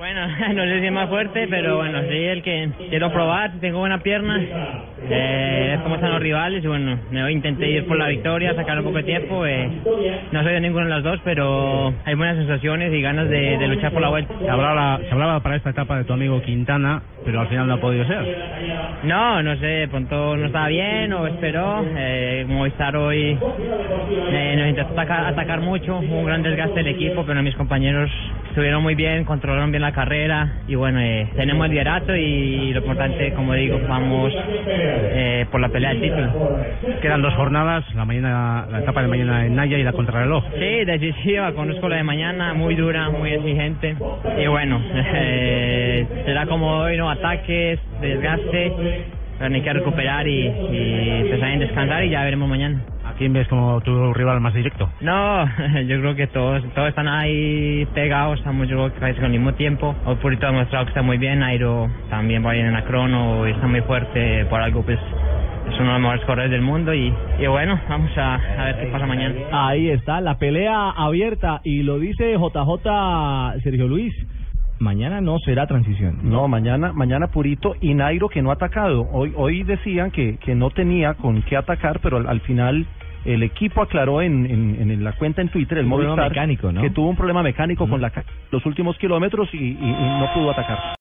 Bueno, no sé si es más fuerte, pero bueno, soy el que quiero probar, tengo buena pierna, eh, es como están los rivales y bueno, me intenté ir por la victoria, sacar un poco de tiempo, eh, no soy de ninguno de las dos, pero hay buenas sensaciones y ganas de, de luchar por la vuelta. Se hablaba, se hablaba para esta etapa de tu amigo Quintana, pero al final no ha podido ser. No, no sé, de pronto no estaba bien o esperó, eh, Movistar hoy eh, nos intentó atacar, atacar mucho, hubo un gran desgaste del equipo, pero mis compañeros estuvieron muy bien, controlaron bien la carrera y bueno, eh, tenemos el liderato y lo importante, como digo, vamos eh, por la pelea del título. Quedan dos jornadas, la mañana, la etapa de mañana en Naya y la contrarreloj. Sí, decisiva, conozco la de mañana, muy dura, muy exigente y bueno, eh, será como hoy, ¿no? Ataques, desgaste, pero hay que recuperar y, y empezar a descansar y ya veremos mañana. ¿A quién ves como tu rival más directo? No, yo creo que todos todos están ahí pegados, estamos yo creo que casi al mismo tiempo. Hoy Purito ha demostrado que está muy bien, Airo también va bien en la crono y está muy fuerte, por algo pues es uno de los mejores corredores del mundo y, y bueno, vamos a, a ver qué pasa mañana. Ahí está, la pelea abierta y lo dice JJ Sergio Luis. Mañana no será transición. No, mañana, mañana Purito y Nairo que no ha atacado. Hoy, hoy decían que, que no tenía con qué atacar, pero al, al final el equipo aclaró en, en, en la cuenta en Twitter, el Movistar, mecánico, ¿no? que tuvo un problema mecánico con la los últimos kilómetros y, y- y no pudo atacar.